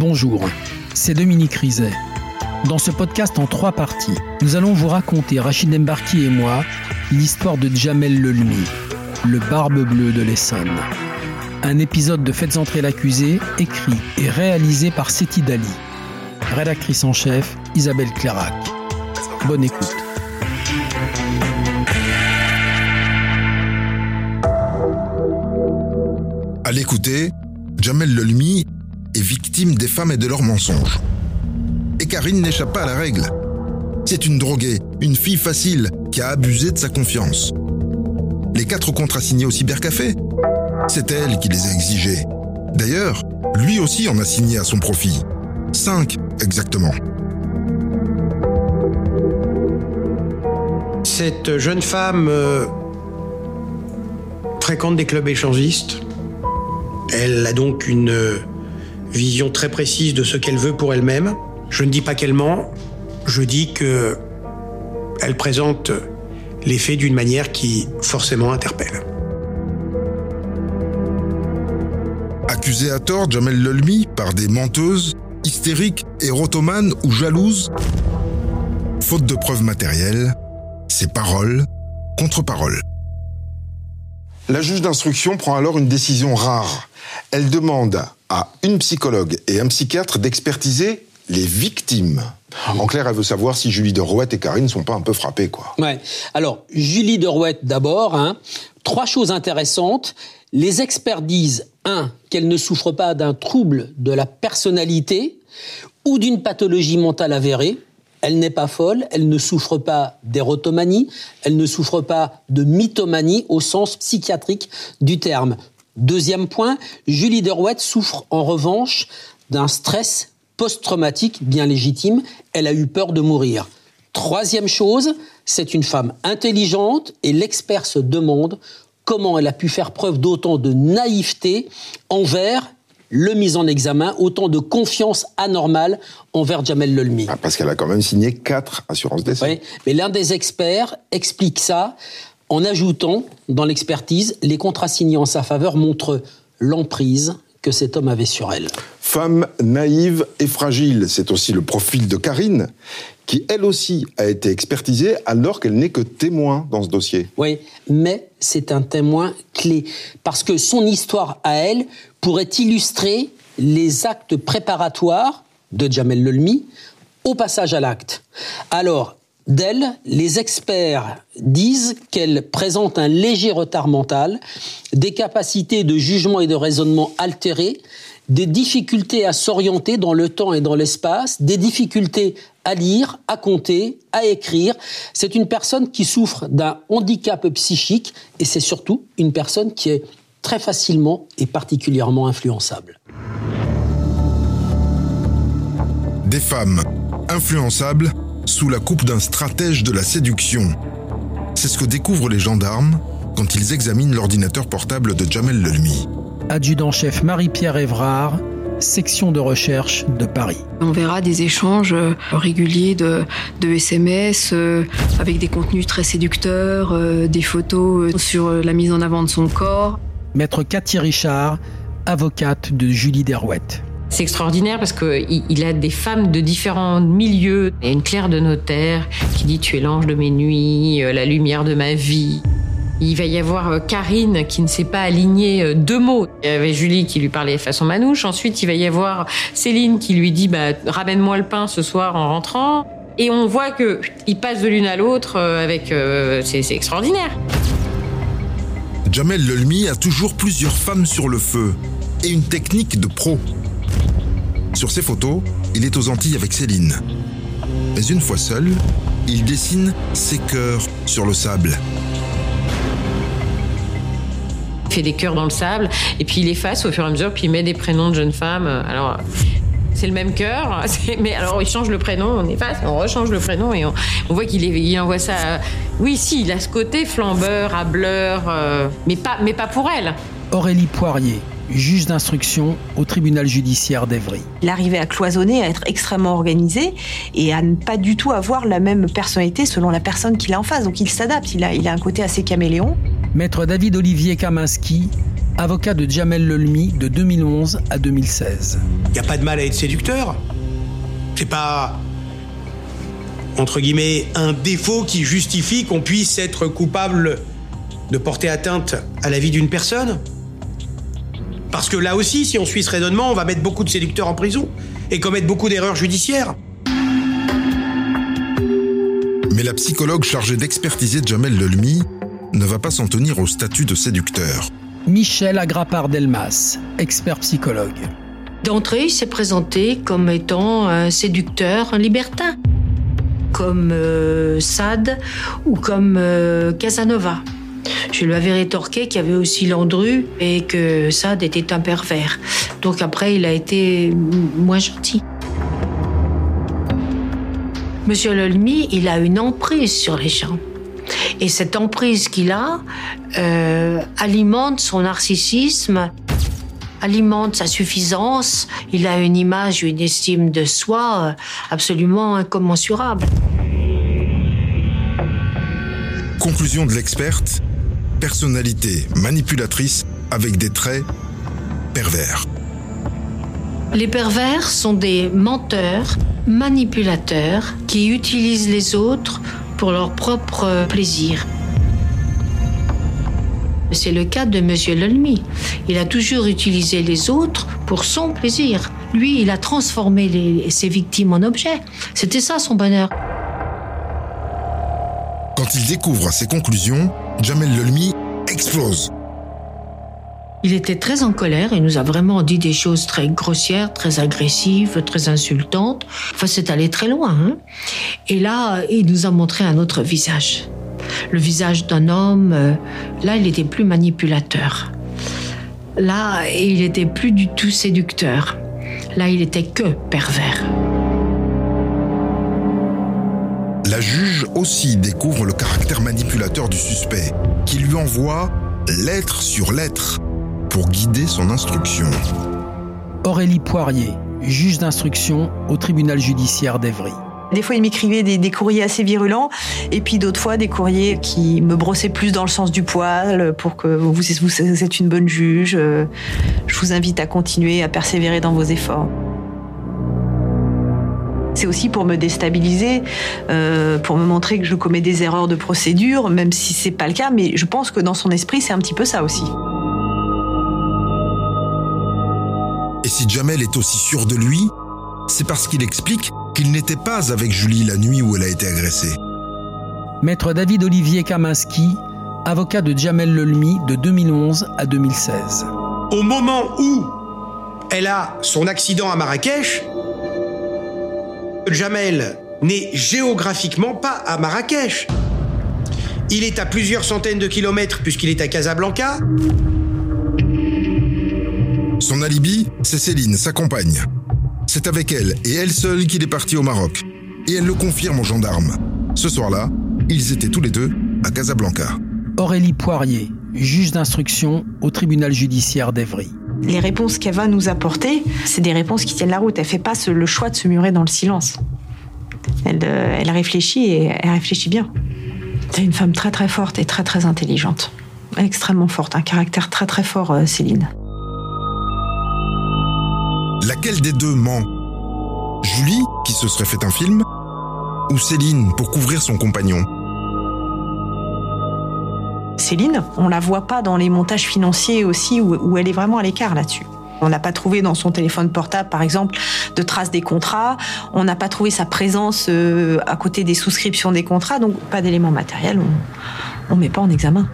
Bonjour, c'est Dominique Rizet. Dans ce podcast en trois parties, nous allons vous raconter, Rachid Embarki et moi, l'histoire de Jamel Lelmi, le barbe bleue de l'Essonne. Un épisode de Faites entrer l'accusé, écrit et réalisé par Seti Dali. Rédactrice en chef, Isabelle Clairac. Bonne écoute. À l'écouter, Jamel Lelmi est victime des femmes et de leurs mensonges. Et Karine n'échappe pas à la règle. C'est une droguée, une fille facile qui a abusé de sa confiance. Les quatre contrats signés au cybercafé, c'est elle qui les a exigés. D'ailleurs, lui aussi en a signé à son profit. Cinq, exactement. Cette jeune femme euh, fréquente des clubs échangistes. Elle a donc une euh, vision très précise de ce qu'elle veut pour elle-même. Je ne dis pas qu'elle ment, je dis que elle présente les faits d'une manière qui forcément interpelle. Accusé à tort, Jamel Lelmi par des menteuses, hystériques, érotomanes ou jalouses, faute de preuves matérielles, c'est parole contre parole. La juge d'instruction prend alors une décision rare. Elle demande à une psychologue et un psychiatre d'expertiser les victimes. En clair, elle veut savoir si Julie de Rouette et Karine ne sont pas un peu frappées, quoi. Ouais. Alors, Julie de Rouette d'abord, hein. Trois choses intéressantes. Les experts disent, un, qu'elle ne souffre pas d'un trouble de la personnalité ou d'une pathologie mentale avérée. Elle n'est pas folle, elle ne souffre pas d'érotomanie, elle ne souffre pas de mythomanie au sens psychiatrique du terme. Deuxième point, Julie Derouette souffre en revanche d'un stress post-traumatique bien légitime. Elle a eu peur de mourir. Troisième chose, c'est une femme intelligente et l'expert se demande comment elle a pu faire preuve d'autant de naïveté envers le mis en examen, autant de confiance anormale envers Jamel Lelmi. Ah, parce qu'elle a quand même signé quatre assurances d'essai. Oui, mais l'un des experts explique ça en ajoutant dans l'expertise les contrats signés en sa faveur montrent l'emprise que cet homme avait sur elle. Femme naïve et fragile, c'est aussi le profil de Karine, qui elle aussi a été expertisée alors qu'elle n'est que témoin dans ce dossier. Oui, mais c'est un témoin clé, parce que son histoire à elle pourrait illustrer les actes préparatoires de Jamel Lelmi au passage à l'acte. Alors, D'elle, les experts disent qu'elle présente un léger retard mental, des capacités de jugement et de raisonnement altérées, des difficultés à s'orienter dans le temps et dans l'espace, des difficultés à lire, à compter, à écrire. C'est une personne qui souffre d'un handicap psychique et c'est surtout une personne qui est très facilement et particulièrement influençable. Des femmes influençables sous la coupe d'un stratège de la séduction. C'est ce que découvrent les gendarmes quand ils examinent l'ordinateur portable de Jamel Lelmi. Adjudant-chef Marie-Pierre Évrard, section de recherche de Paris. On verra des échanges euh, réguliers de, SMS euh, avec des contenus très séducteurs, euh, des photos sur la mise en avant de son corps. Maître Cathy Richard, avocate de Julie Derouette. C'est extraordinaire parce qu'il a des femmes de différents milieux. Il y a une clerc de notaire qui dit Tu es l'ange de mes nuits, euh, la lumière de ma vie. Il va y avoir euh, Karine qui ne sait pas aligner euh, deux mots. Il y avait Julie qui lui parlait façon manouche. Ensuite, il va y avoir Céline qui lui dit bah, Ramène-moi le pain ce soir en rentrant. Et on voit qu'il passe de l'une à l'autre avec. c'est extraordinaire. Jamel Lelmi a toujours plusieurs femmes sur le feu et une technique de pro. Sur ces photos, il est aux Antilles avec Céline. Mais une fois seul, il dessine ses cœurs sur le sable. Fait des cœurs dans le sable et puis il efface au fur et à mesure, puis il met des prénoms de jeunes femmes. Alors c'est le même cœur, mais alors il change le prénom, on efface, on rechange le prénom et on, voit qu'il il envoie ça. Oui, si, il a ce côté flambeur, hableur, euh, mais pas, mais pas pour elle. Aurélie Poirier, juge d'instruction au tribunal judiciaire d'Evry. Il arrivait à cloisonner, à être extrêmement organisé et à ne pas du tout avoir la même personnalité selon la personne qu'il a en face. Donc il s'adapte, il a, il a un côté assez caméléon. Maître David Olivier Kaminski, avocat de Jamel Lelmi de 2011 à 2016. Il n'y a pas de mal à être séducteur. C'est pas entre guillemets un défaut qui justifie qu'on puisse être coupable de porter atteinte à la vie d'une personne. Parce que là aussi, si on suit ce raisonnement, on va mettre beaucoup de séducteurs en prison et commettre beaucoup d'erreurs judiciaires. Mais la psychologue chargée d'expertiser Jamel Lelmi ne va pas s'en tenir au statut de séducteur. Michel Agrapard-Delmas, expert psychologue. D'entrée, il s'est présenté comme étant un séducteur, un libertin, comme euh, Sade ou comme euh, Casanova. Je lui avais rétorqué qu'il y avait aussi Landru et que Sade était un pervers. Donc après, il a été moins gentil. Monsieur Lolmy, il a une emprise sur les gens. Et cette emprise qu'il a euh, alimente son narcissisme, alimente sa suffisance. Il a une image, une estime de soi euh, absolument incommensurable. Conclusion de l'experte, personnalité manipulatrice avec des traits pervers. Les pervers sont des menteurs, manipulateurs qui utilisent les autres pour leur propre plaisir. C'est le cas de M. Lelmy. Il a toujours utilisé les autres pour son plaisir. Lui, il a transformé ses victimes en objets. C'était ça son bonheur. Quand il découvre ses conclusions, Jamel Lelmi explose. Il était très en colère et nous a vraiment dit des choses très grossières, très agressives, très insultantes. Enfin, c'est allé très loin. Hein. et là, il nous a montré un autre visage. Le visage d'un homme, euh, là, il était plus manipulateur. Là, il était plus du tout séducteur. Là, il était que pervers. La juge aussi découvre le caractère manipulateur du suspect, qui lui envoie lettre sur lettre pour guider son instruction. Aurélie Poirier, juge d'instruction au tribunal judiciaire d'Evry. Des fois, il m'écrivait des, courriers assez virulents, et puis d'autres fois, des courriers qui me brossaient plus dans le sens du poil, pour que vous, vous êtes une bonne juge. Euh, je vous invite à continuer à persévérer dans vos efforts. C'est aussi pour me déstabiliser, euh, pour me montrer que je commets des erreurs de procédure, même si c'est pas le cas, mais je pense que dans son esprit, c'est un petit peu ça aussi. Et si Jamel est aussi sûr de lui, c'est parce qu'il explique qu'il n'était pas avec Julie la nuit où elle a été agressée. Maître David Olivier Kaminski, avocat de Jamel Lelmi de 2011 à 2016. Au moment où elle a son accident à Marrakech, Jamel n'est géographiquement pas à Marrakech. Il est à plusieurs centaines de kilomètres puisqu'il est à Casablanca. Son alibi, c'est Céline, sa compagne. C'est avec elle et elle seule qu'il est parti au Maroc. Et elle le confirme aux gendarmes. Ce soir-là, ils étaient tous les deux à Casablanca. Aurélie Poirier, juge d'instruction au tribunal judiciaire d'Evry. Les réponses qu'elle va nous apporter, c'est des réponses qui tiennent la route. Elle fait pas le choix de se murer dans le silence. Elle, euh, elle réfléchit et elle réfléchit bien. C'est une femme très très forte et très très intelligente. Extrêmement forte, un caractère très très fort, euh, Céline. Laquelle des deux ment? Julie, qui se serait fait un film Ou Céline, pour couvrir son compagnon? Céline, on la voit pas dans les montages financiers aussi où, elle est vraiment à l'écart là-dessus. On n'a pas trouvé dans son téléphone portable, par exemple, de traces des contrats. On n'a pas trouvé sa présence euh, à côté des souscriptions des contrats, donc pas d'éléments matériels. On ne met pas en examen.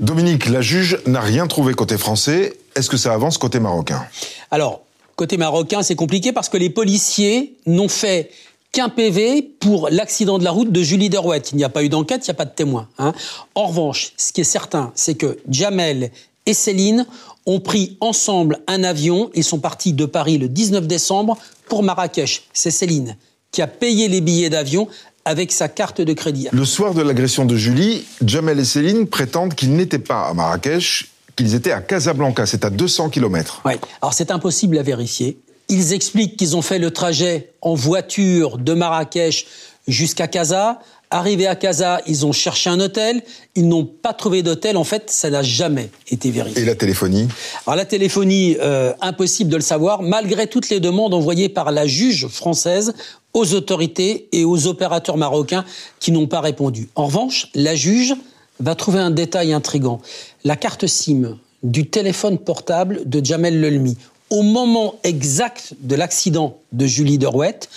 Dominique, la juge n'a rien trouvé côté français. Est-ce que ça avance côté marocain? Alors, côté marocain, c'est compliqué parce que les policiers n'ont fait qu'un PV pour l'accident de la route de Julie Derouette. Il n'y a pas eu d'enquête, il n'y a pas de témoin. Hein. En revanche, ce qui est certain, c'est que Jamel et Céline ont pris ensemble un avion et sont partis de Paris le 19 décembre pour Marrakech. C'est Céline qui a payé les billets d'avion avec sa carte de crédit. Le soir de l'agression de Julie, Jamel et Céline prétendent qu'ils n'étaient pas à Marrakech, qu'ils étaient à Casablanca, c'est à 200 km. Oui, alors c'est impossible à vérifier. Ils expliquent qu'ils ont fait le trajet en voiture de Marrakech jusqu'à Casa. Arrivés à Casa, ils ont cherché un hôtel. Ils n'ont pas trouvé d'hôtel. En fait, ça n'a jamais été vérifié. Et la téléphonie Alors la téléphonie, euh, impossible de le savoir, malgré toutes les demandes envoyées par la juge française aux autorités et aux opérateurs marocains qui n'ont pas répondu. En revanche, la juge va trouver un détail intrigant. La carte SIM du téléphone portable de Jamel Lelmi, au moment exact de l'accident de Julie Derouette,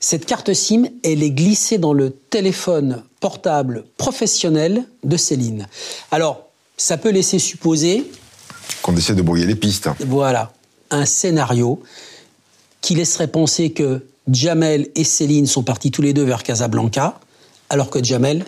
cette carte SIM, elle est glissée dans le téléphone portable professionnel de Céline. Alors, ça peut laisser supposer... Qu'on essaie de brouiller les pistes. Voilà, un scénario qui laisserait penser que Jamel et Céline sont partis tous les deux vers Casablanca, alors que Jamel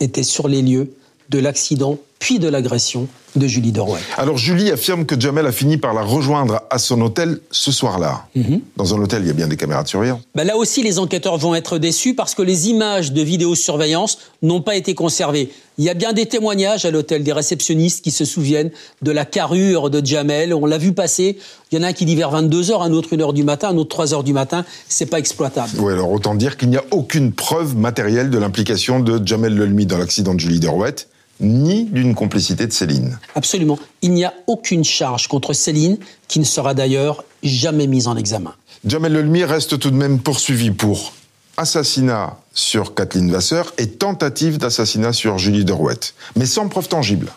était sur les lieux de l'accident puis de l'agression de Julie Derouet. Alors Julie affirme que Jamel a fini par la rejoindre à son hôtel ce soir-là. Mhm. Dans un hôtel, il y a bien des caméras de surveillance. Bah là aussi, les enquêteurs vont être déçus parce que les images de vidéosurveillance n'ont pas été conservées. Il y a bien des témoignages à l'hôtel des réceptionnistes qui se souviennent de la carrure de Jamel. On l'a vu passer. Il y en a un qui dit vers 22h, un autre 1h du matin, un autre 3h du matin. C'est pas exploitable. Oui, alors autant dire qu'il n'y a aucune preuve matérielle de l'implication de Jamel Lelmi dans l'accident de Julie Derouette ni d'une complicité de Céline. Absolument. Il n'y a aucune charge contre Céline qui ne sera d'ailleurs jamais mise en examen. Jamel Lelmi reste tout de même poursuivi pour assassinat sur Kathleen Vasseur et tentative d'assassinat sur Julie Derouette, mais sans preuve tangible.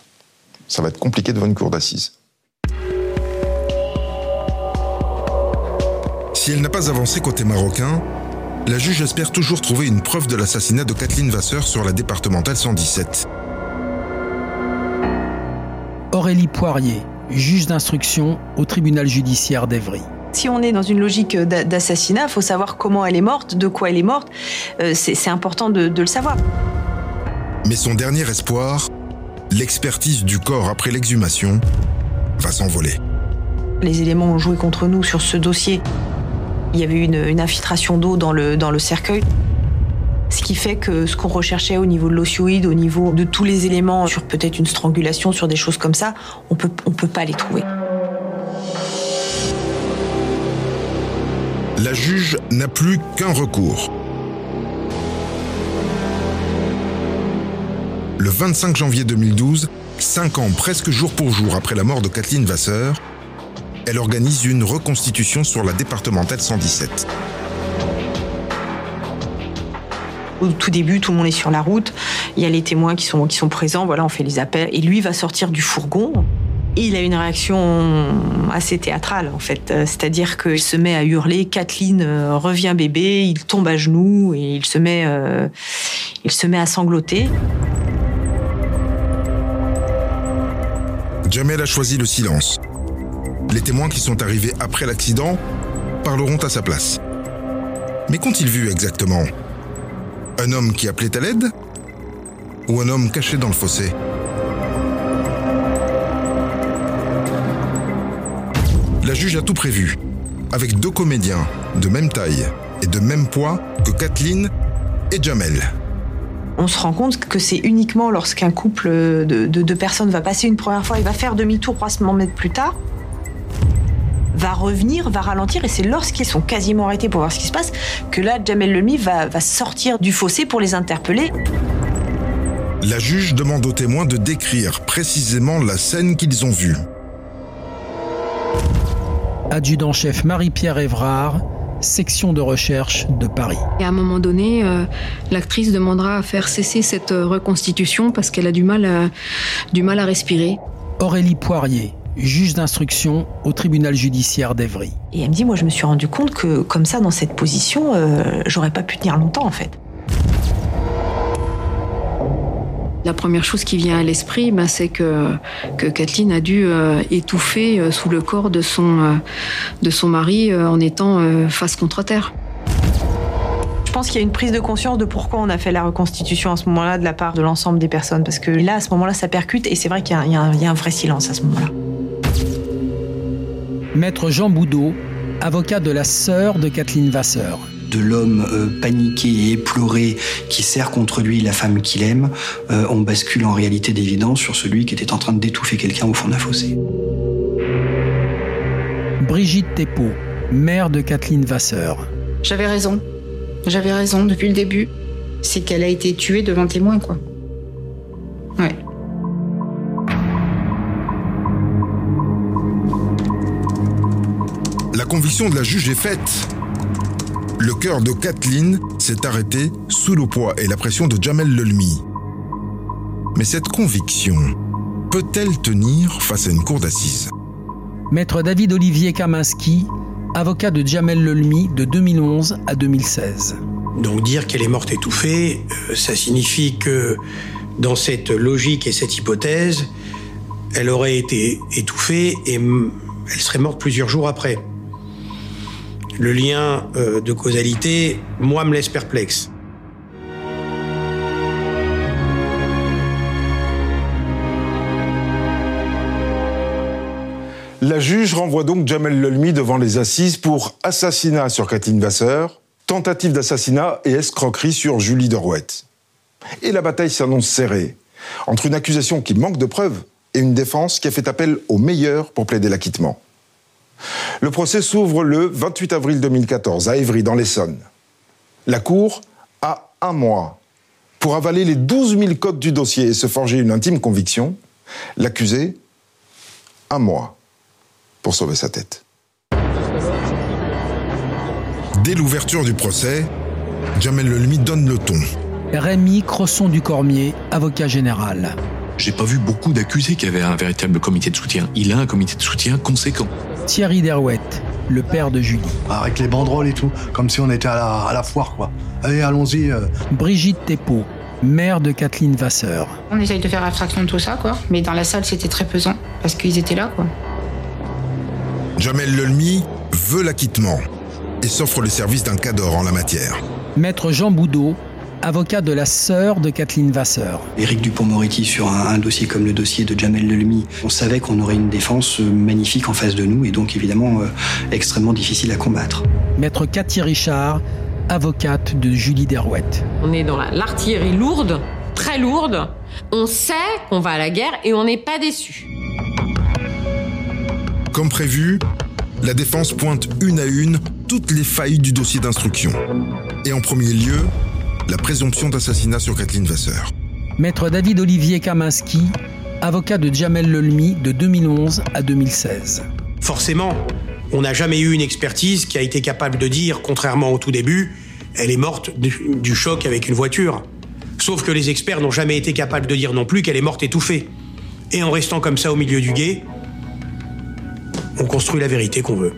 Ça va être compliqué devant une cour d'assises. Si elle n'a pas avancé côté marocain, la juge espère toujours trouver une preuve de l'assassinat de Kathleen Vasseur sur la départementale 117. Aurélie Poirier, juge d'instruction au tribunal judiciaire d'Evry. Si on est dans une logique d'assassinat, il faut savoir comment elle est morte, de quoi elle est morte. Euh, c'est important de, de le savoir. Mais son dernier espoir, l'expertise du corps après l'exhumation, va s'envoler. Les éléments ont joué contre nous sur ce dossier. Il y avait une, une infiltration d'eau dans le, dans le cercueil. Ce qui fait que ce qu'on recherchait au niveau de l'osioïde, au niveau de tous les éléments, sur peut-être une strangulation, sur des choses comme ça, on peut, on peut pas les trouver. La juge n'a plus qu'un recours. Le 25 janvier 2012, cinq ans presque jour pour jour après la mort de Kathleen Vasseur, elle organise une reconstitution sur la départementale 117. Tout début, tout le monde est sur la route. Il y a les témoins qui sont, présents. Voilà, on fait les appels. Et lui va sortir du fourgon. Il a une réaction assez théâtrale, en fait. Euh, c'est-à-dire qu'il se met à hurler Kathleen, euh, revient bébé. Il tombe à genoux et euh, il se met à sangloter. Jamel a choisi le silence. Les témoins qui sont arrivés après l'accident parleront à sa place. Mais qu'ont-ils vu exactement? Un homme qui appelait à l'aide Ou un homme caché dans le fossé? La juge a tout prévu, avec deux comédiens de même taille et de même poids que Kathleen et Jamel. On se rend compte que c'est uniquement lorsqu'un couple de deux personnes va passer une première fois et va faire demi-tour 300 mètres plus tard va revenir, va ralentir, et c'est lorsqu'ils sont quasiment arrêtés pour voir ce qui se passe que là, Jamel Lemi va, va sortir du fossé pour les interpeller. La juge demande aux témoins de décrire précisément la scène qu'ils ont vue. Adjudant-chef Marie-Pierre Évrard, section de recherche de Paris. Et à un moment donné, euh, l'actrice demandera à faire cesser cette euh, reconstitution parce qu'elle a du mal, à, du mal à respirer. Aurélie Poirier, juge d'instruction au tribunal judiciaire d'Evry. Et elle me dit, moi je me suis rendu compte que comme ça, dans cette position, euh, j'aurais pas pu tenir longtemps en fait. La première chose qui vient à l'esprit, ben, c'est que, que Kathleen a dû euh, étouffer euh, sous le corps de son, euh, de son mari euh, en étant euh, face contre terre. Je pense qu'il y a une prise de conscience de pourquoi on a fait la reconstitution à ce moment-là de la part de l'ensemble des personnes. Parce que là, à ce moment-là, ça percute et c'est vrai qu'il y, y, a un vrai silence à ce moment-là. Maître Jean Boudot, avocat de la sœur de Kathleen Vasseur de l'homme euh, paniqué et éploré qui sert contre lui la femme qu'il aime, euh, on bascule en réalité d'évidence sur celui qui était en train d'étouffer quelqu'un au fond d'un fossé. Brigitte Thépeau, mère de Kathleen Vasseur. J'avais raison. J'avais raison depuis le début. C'est qu'elle a été tuée devant témoin, quoi. La conviction de la juge est faite. Le cœur de Kathleen s'est arrêté sous le poids et la pression de Jamel Lelmi. Mais cette conviction peut-elle tenir face à une cour d'assises? Maître David Olivier Kaminski, avocat de Jamel Lelmi de 2011 à 2016. Donc dire qu'elle est morte étouffée, euh, ça signifie que dans cette logique et cette hypothèse, elle aurait été étouffée et elle serait morte plusieurs jours après. Le lien euh, de causalité, moi, me laisse perplexe. La juge renvoie donc Jamel Lelmi devant les assises pour assassinat sur Kathleen Vasseur, tentative d'assassinat et escroquerie sur Julie Derouette. Et la bataille s'annonce serrée, entre une accusation qui manque de preuves et une défense qui a fait appel au meilleur pour plaider l'acquittement. Le procès s'ouvre le 28 avril 2014 à Évry, dans l'Essonne. La Cour a un mois pour avaler les 12 000 codes du dossier et se forger une intime conviction. L'accusé, un mois pour sauver sa tête. Dès l'ouverture du procès, Jamel Lelmi donne le ton. Rémi Crosson du Cormier, avocat général. J'ai pas vu beaucoup d'accusés qui avaient un véritable comité de soutien. Il a un comité de soutien conséquent. Thierry Derouette, le père de Julie. Avec les banderoles et tout, comme si on était à la, foire, quoi. Allez, allons-y. Euh. Brigitte Thépeau, mère de Kathleen Vasseur. On essaye de faire abstraction de tout ça, quoi. Mais dans la salle, c'était très pesant, parce qu'ils étaient là, quoi. Jamel Lelmi veut l'acquittement et s'offre le service d'un cador en la matière. Maître Jean Boudot, avocat de la sœur de Kathleen Vasseur. Éric Dupont-Moretti sur un, dossier comme le dossier de Jamel Lelmi, on savait qu'on aurait une défense euh, magnifique en face de nous et donc évidemment euh, extrêmement difficile à combattre. Maître Cathy Richard, avocate de Julie Derouette. On est dans l'artillerie lourde, très lourde. On sait qu'on va à la guerre et on n'est pas déçu. Comme prévu, la défense pointe une à une toutes les failles du dossier d'instruction. Et en premier lieu, la présomption d'assassinat sur Kathleen Vasseur. Maître David Olivier Kaminski, avocat de Jamel Lelmi de 2011 à 2016. Forcément, on n'a jamais eu une expertise qui a été capable de dire, contrairement au tout début, elle est morte du, choc avec une voiture. Sauf que les experts n'ont jamais été capables de dire non plus qu'elle est morte étouffée. Et en restant comme ça au milieu du guet, on construit la vérité qu'on veut.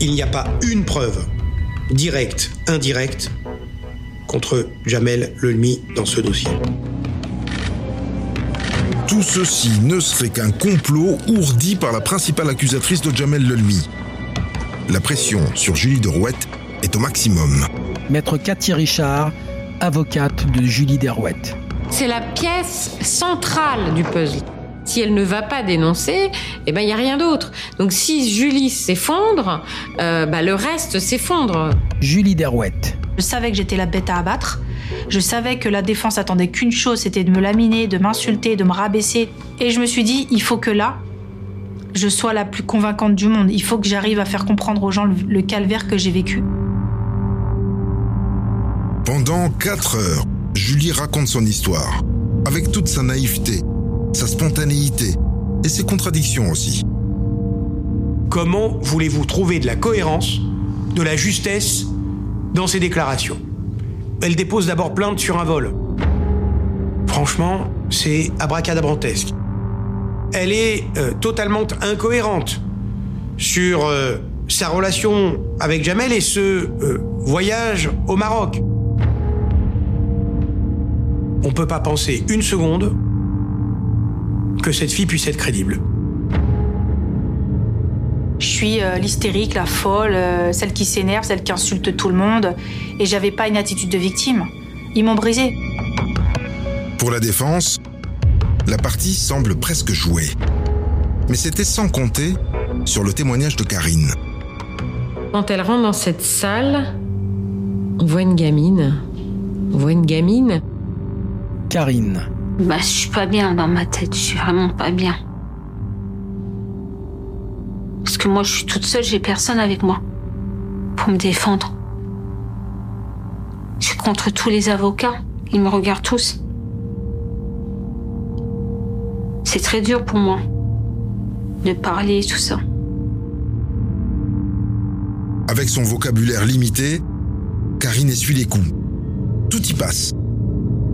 Il n'y a pas une preuve, directe, indirecte, contre Jamel Lelmi dans ce dossier. Tout ceci ne serait qu'un complot ourdi par la principale accusatrice de Jamel Lelmi. La pression sur Julie Derouette est au maximum. Maître Cathy Richard, avocate de Julie Derouette. C'est la pièce centrale du puzzle. Si elle ne va pas dénoncer, eh ben il y a rien d'autre. Donc si Julie s'effondre, euh, bah, le reste s'effondre. Julie Derouette. Je savais que j'étais la bête à abattre. Je savais que la défense attendait qu'une chose, c'était de me laminer, de m'insulter, de me rabaisser. Et je me suis dit, il faut que là, je sois la plus convaincante du monde. Il faut que j'arrive à faire comprendre aux gens le, calvaire que j'ai vécu. Pendant quatre heures, Julie raconte son histoire, avec toute sa naïveté, sa spontanéité et ses contradictions aussi. Comment voulez-vous trouver de la cohérence, de la justesse dans ses déclarations. Elle dépose d'abord plainte sur un vol. Franchement, c'est abracadabrantesque. Elle est euh, totalement incohérente sur euh, sa relation avec Jamel et ce euh, voyage au Maroc. On ne peut pas penser une seconde que cette fille puisse être crédible. Je suis euh, l'hystérique, la folle, euh, celle qui s'énerve, celle qui insulte tout le monde. Et j'avais pas une attitude de victime. Ils m'ont brisé. Pour la défense, la partie semble presque jouée. Mais c'était sans compter sur le témoignage de Karine. Quand elle rentre dans cette salle, on voit une gamine. On voit une gamine. Karine. Bah, je suis pas bien dans ma tête. Je suis vraiment pas bien. Que moi, je suis toute seule, j'ai personne avec moi pour me défendre. Je suis contre tous les avocats. Ils me regardent tous. C'est très dur pour moi de parler tout ça. Avec son vocabulaire limité, Karine essuie les coups. Tout y passe.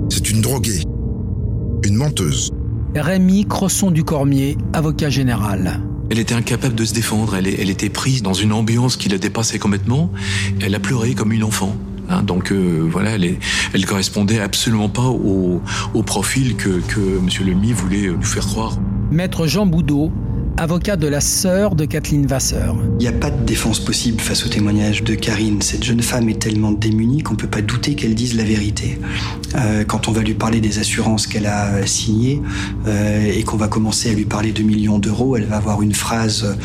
C'est une droguée. Une menteuse. Rémi Crosson du Cormier, avocat général. Elle était incapable de se défendre, elle, était prise dans une ambiance qui la dépassait complètement. Elle a pleuré comme une enfant. Hein, donc euh, voilà, elle, correspondait absolument pas au, profil que, M. Lemy voulait nous faire croire. Maître Jean Boudot, avocat de la sœur de Kathleen Vasseur. Il n'y a pas de défense possible face au témoignage de Karine. Cette jeune femme est tellement démunie qu'on ne peut pas douter qu'elle dise la vérité. Euh, quand on va lui parler des assurances qu'elle a signées euh, et qu'on va commencer à lui parler de millions d'euros, elle va avoir une phrase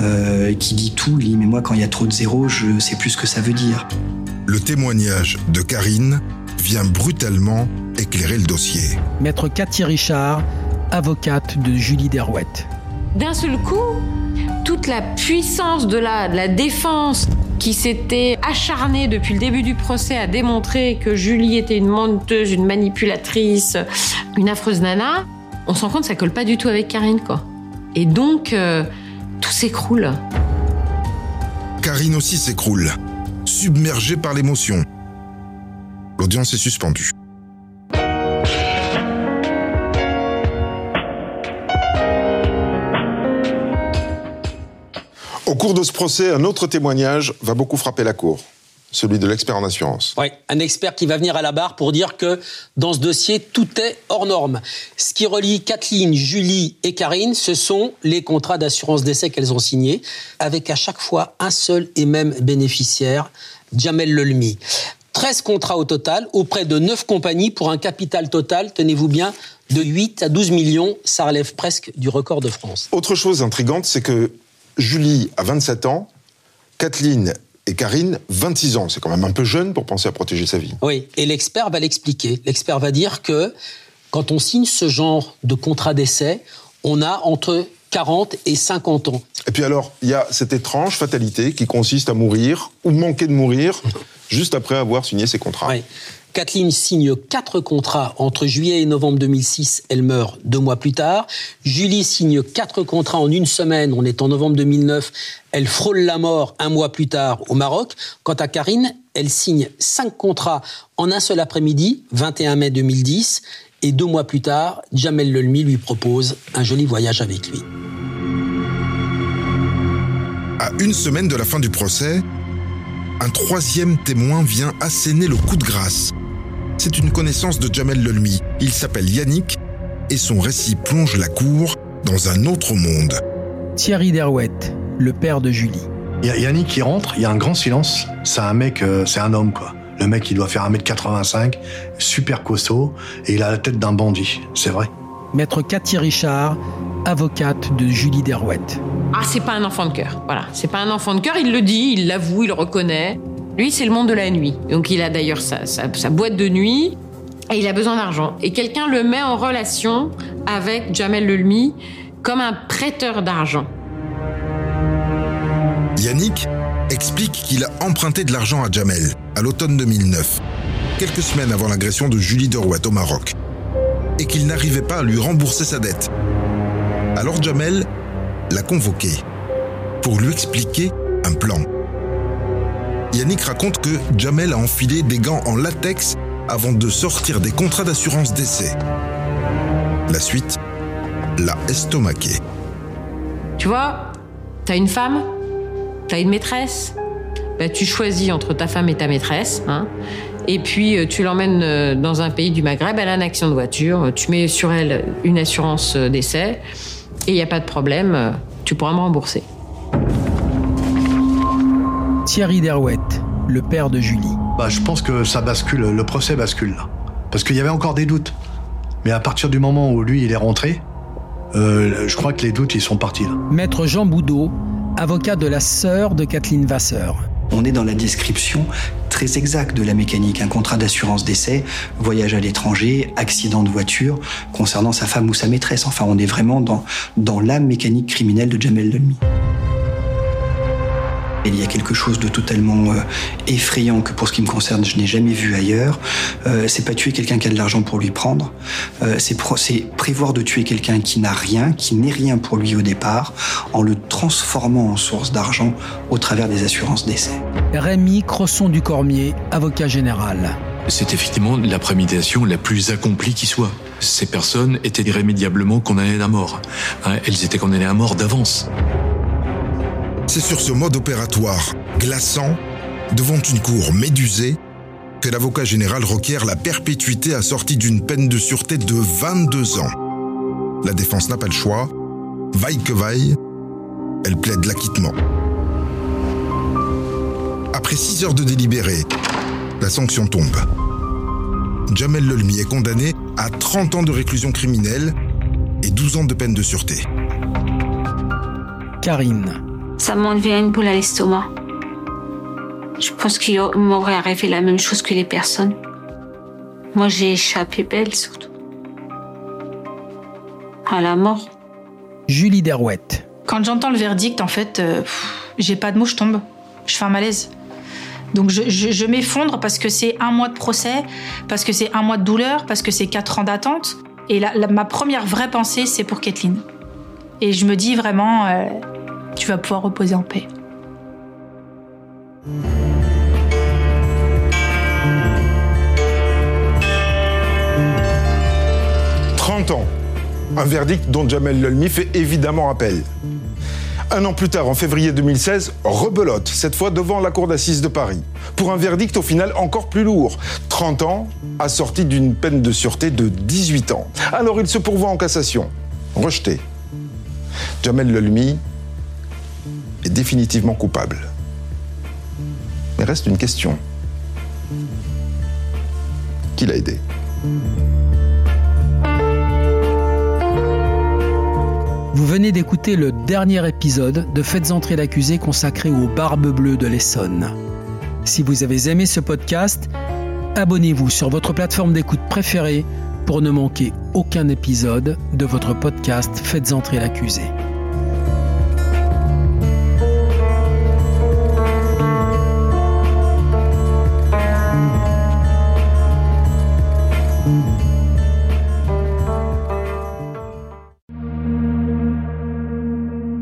euh, qui dit tout. Il dit, mais moi, quand il y a trop de zéros, je sais plus ce que ça veut dire. Le témoignage de Karine vient brutalement éclairer le dossier. Maître Cathy Richard, avocate de Julie Derouette. D'un seul coup, toute la puissance de la, défense qui s'était acharnée depuis le début du procès à démontrer que Julie était une menteuse, une manipulatrice, une affreuse nana, on se rend compte que ça colle pas du tout avec Karine, quoi. Et donc, euh, tout s'écroule. Karine aussi s'écroule, submergée par l'émotion. L'audience est suspendue. Au cours de ce procès, un autre témoignage va beaucoup frapper la Cour, celui de l'expert en assurance. Oui, un expert qui va venir à la barre pour dire que dans ce dossier, tout est hors norme. Ce qui relie Kathleen, Julie et Karine, ce sont les contrats d'assurance d'essai qu'elles ont signés, avec à chaque fois un seul et même bénéficiaire, Jamel Lelmi. 13 contrats au total, auprès de 9 compagnies, pour un capital total, tenez-vous bien, de 8 à 12 millions. Ça relève presque du record de France. Autre chose intrigante, c'est que Julie a 27 ans, Kathleen et Karine 26 ans. C'est quand même un peu jeune pour penser à protéger sa vie. Oui, et l'expert va l'expliquer. L'expert va dire que quand on signe ce genre de contrat d'essai, on a entre 40 et 50 ans. Et puis alors, il y a cette étrange fatalité qui consiste à mourir ou manquer de mourir juste après avoir signé ses contrats. Oui. Kathleen signe quatre contrats entre juillet et novembre 2006. Elle meurt deux mois plus tard. Julie signe quatre contrats en une semaine. On est en novembre 2009. Elle frôle la mort un mois plus tard au Maroc. Quant à Karine, elle signe cinq contrats en un seul après-midi, 21 mai 2010. Et deux mois plus tard, Jamel Lelmi lui propose un joli voyage avec lui. À une semaine de la fin du procès, un troisième témoin vient asséner le coup de grâce. C'est une connaissance de Jamel Lelmi. Il s'appelle Yannick et son récit plonge la cour dans un autre monde. Thierry Derouette, le père de Julie. Il y a Yannick qui rentre, il y a un grand silence. C'est un mec, euh, c'est un homme quoi. Le mec, il doit faire 1m85, super costaud, et il a la tête d'un bandit, c'est vrai. Maître Cathy Richard, avocate de Julie Derouette. Ah, c'est pas un enfant de cœur. Voilà, c'est pas un enfant de cœur, il le dit, il l'avoue, il le reconnaît. Lui, c'est le monde de la nuit. Donc, il a d'ailleurs sa, boîte de nuit et il a besoin d'argent. Et quelqu'un le met en relation avec Jamel Lelmi comme un prêteur d'argent. Yannick explique qu'il a emprunté de l'argent à Jamel à l'automne 2009, quelques semaines avant l'agression de Julie Derouette au Maroc, et qu'il n'arrivait pas à lui rembourser sa dette. Alors Jamel l'a convoqué pour lui expliquer un plan. Yannick raconte que Jamel a enfilé des gants en latex avant de sortir des contrats d'assurance d'essai. La suite l'a estomaqué. Tu vois, t'as une femme, t'as une maîtresse, bah, tu choisis entre ta femme et ta maîtresse, hein, et puis euh, tu l'emmènes euh, dans un pays du Maghreb, elle a un accident de voiture, tu mets sur elle une assurance euh, d'essai, et il n'y a pas de problème, euh, tu pourras me rembourser. Thierry Derouette, le père de Julie. Bah, je pense que ça bascule, le procès bascule là. Parce qu'il y avait encore des doutes. Mais à partir du moment où lui, il est rentré, euh, je crois que les doutes, ils sont partis là. Maître Jean Boudot, avocat de la sœur de Kathleen Vasseur. On est dans la description très exacte de la mécanique. Un contrat d'assurance d'essai, voyage à l'étranger, accident de voiture, concernant sa femme ou sa maîtresse. Enfin, on est vraiment dans, dans la mécanique criminelle de Jamel Lelmi. Il y a quelque chose de totalement euh, effrayant que pour ce qui me concerne, je n'ai jamais vu ailleurs. Euh, c'est pas tuer quelqu'un qui a de l'argent pour lui prendre. Euh, c'est prévoir de tuer quelqu'un qui n'a rien, qui n'est rien pour lui au départ, en le transformant en source d'argent au travers des assurances d'essai. Rémi Crosson du Cormier, avocat général. C'est effectivement la préméditation la plus accomplie qui soit. Ces personnes étaient irrémédiablement condamnées à mort. Hein, elles étaient condamnées à mort d'avance. C'est sur ce mode opératoire glaçant, devant une cour médusée, que l'avocat général requiert la perpétuité assortie d'une peine de sûreté de 22 ans. La défense n'a pas le choix. Vaille que vaille, elle plaide l'acquittement. Après 6 heures de délibéré, la sanction tombe. Jamel Lelmi est condamné à 30 ans de réclusion criminelle et 12 ans de peine de sûreté. Karine. Ça m'enlevait une boule à l'estomac. Je pense qu'il m'aurait arrivé la même chose que les personnes. Moi, j'ai échappé belle, surtout. À la mort. Julie Derouette. Quand j'entends le verdict, en fait, euh, j'ai pas de mots, je tombe. Je fais un malaise. Donc je, m'effondre parce que c'est un mois de procès, parce que c'est un mois de douleur, parce que c'est quatre ans d'attente. Et ma première vraie pensée, c'est pour Kathleen. Et je me dis vraiment, euh, tu vas pouvoir reposer en paix. « 30 ans. Un verdict dont Jamel Lelmi fait évidemment appel. Un an plus tard, en février 2016, rebelote, cette fois devant la cour d'assises de Paris, pour un verdict au final encore plus lourd. 30 ans, assorti d'une peine de sûreté de 18 ans. Alors il se pourvoit en cassation. Rejeté. Jamel Lelmi est définitivement coupable. Mais reste une question. Qui l'a aidé? Vous venez d'écouter le dernier épisode de Faites entrer l'accusé consacré aux barbes bleues de l'Essonne. Si vous avez aimé ce podcast, abonnez-vous sur votre plateforme d'écoute préférée pour ne manquer aucun épisode de votre podcast Faites entrer l'accusé.